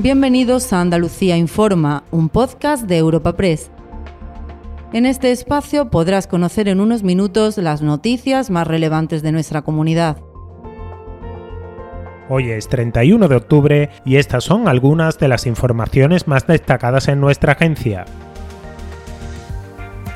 Bienvenidos a Andalucía Informa, un podcast de Europa Press. En este espacio podrás conocer en unos minutos las noticias más relevantes de nuestra comunidad. Hoy es 31 de octubre y estas son algunas de las informaciones más destacadas en nuestra agencia.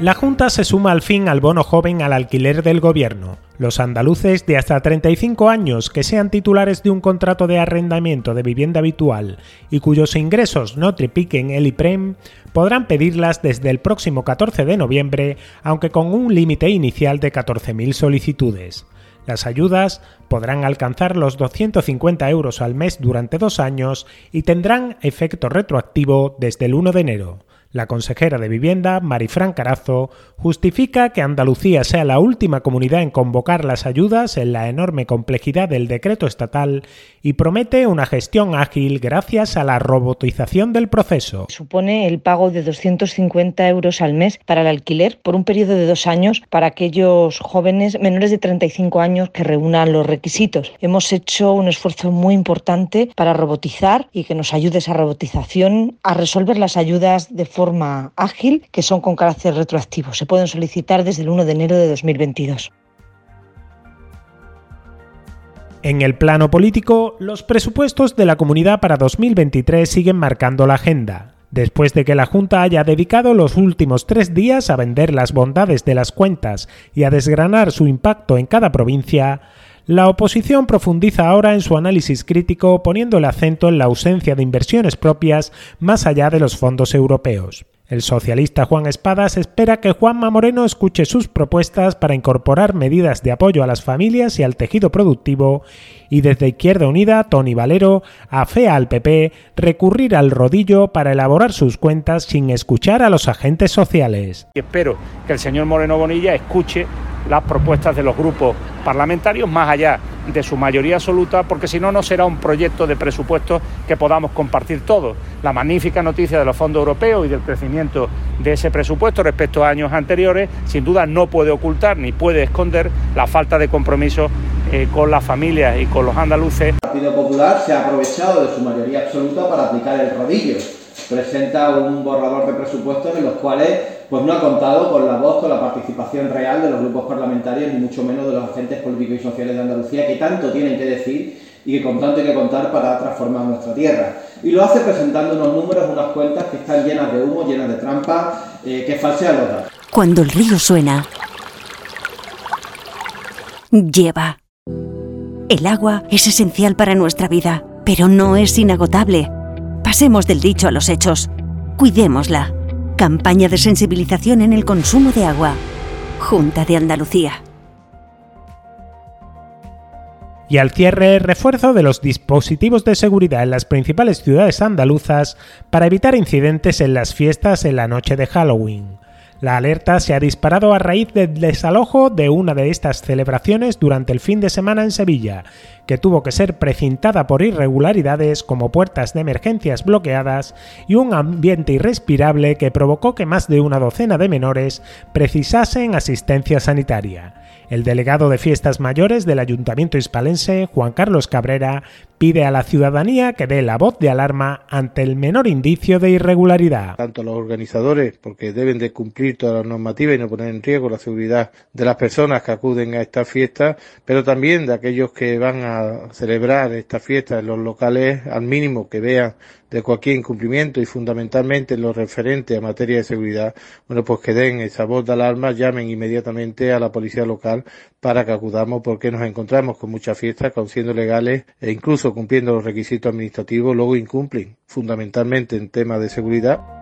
La Junta se suma al fin al bono joven al alquiler del gobierno. Los andaluces de hasta 35 años que sean titulares de un contrato de arrendamiento de vivienda habitual y cuyos ingresos no tripiquen el IPREM podrán pedirlas desde el próximo 14 de noviembre, aunque con un límite inicial de 14.000 solicitudes. Las ayudas podrán alcanzar los 250 euros al mes durante dos años y tendrán efecto retroactivo desde el 1 de enero. La consejera de Vivienda, Marifran Carazo, justifica que Andalucía sea la última comunidad en convocar las ayudas en la enorme complejidad del decreto estatal y promete una gestión ágil gracias a la robotización del proceso. Supone el pago de 250 euros al mes para el alquiler por un periodo de dos años para aquellos jóvenes menores de 35 años que reúnan los requisitos. Hemos hecho un esfuerzo muy importante para robotizar y que nos ayude esa robotización a resolver las ayudas de forma forma ágil que son con carácter retroactivo. Se pueden solicitar desde el 1 de enero de 2022. En el plano político, los presupuestos de la comunidad para 2023 siguen marcando la agenda. Después de que la Junta haya dedicado los últimos tres días a vender las bondades de las cuentas y a desgranar su impacto en cada provincia, la oposición profundiza ahora en su análisis crítico poniendo el acento en la ausencia de inversiones propias más allá de los fondos europeos. El socialista Juan Espadas espera que Juanma Moreno escuche sus propuestas para incorporar medidas de apoyo a las familias y al tejido productivo y desde Izquierda Unida, Tony Valero afea al PP recurrir al rodillo para elaborar sus cuentas sin escuchar a los agentes sociales. Y espero que el señor Moreno Bonilla escuche las propuestas de los grupos parlamentarios más allá de su mayoría absoluta, porque si no, no será un proyecto de presupuesto que podamos compartir todos. La magnífica noticia de los fondos europeos y del crecimiento de ese presupuesto respecto a años anteriores, sin duda no puede ocultar ni puede esconder la falta de compromiso eh, con las familias y con los andaluces. El Partido Popular se ha aprovechado de su mayoría absoluta para aplicar el rodillo. Presenta un borrador de presupuestos en los cuales pues no ha contado con la voz, con la participación real de los grupos parlamentarios, ni mucho menos de los agentes políticos y sociales de Andalucía, que tanto tienen que decir y que con tanto hay que contar para transformar nuestra tierra. Y lo hace presentando unos números, unas cuentas que están llenas de humo, llenas de trampas, eh, que falsean los datos. Cuando el río suena, lleva. El agua es esencial para nuestra vida, pero no es inagotable. Pasemos del dicho a los hechos. Cuidémosla. Campaña de sensibilización en el consumo de agua. Junta de Andalucía. Y al cierre, refuerzo de los dispositivos de seguridad en las principales ciudades andaluzas para evitar incidentes en las fiestas en la noche de Halloween. La alerta se ha disparado a raíz del desalojo de una de estas celebraciones durante el fin de semana en Sevilla, que tuvo que ser precintada por irregularidades como puertas de emergencias bloqueadas y un ambiente irrespirable que provocó que más de una docena de menores precisasen asistencia sanitaria. El delegado de fiestas mayores del Ayuntamiento hispalense, Juan Carlos Cabrera, pide a la ciudadanía que dé la voz de alarma ante el menor indicio de irregularidad. Tanto los organizadores, porque deben de cumplir todas las normativas y no poner en riesgo la seguridad de las personas que acuden a estas fiestas, pero también de aquellos que van a celebrar esta fiesta en los locales, al mínimo que vean de cualquier incumplimiento y fundamentalmente en lo referente a materia de seguridad, bueno, pues que den esa voz de alarma, llamen inmediatamente a la policía local para que acudamos porque nos encontramos con muchas fiestas que siendo legales e incluso cumpliendo los requisitos administrativos, luego incumplen, fundamentalmente en temas de seguridad.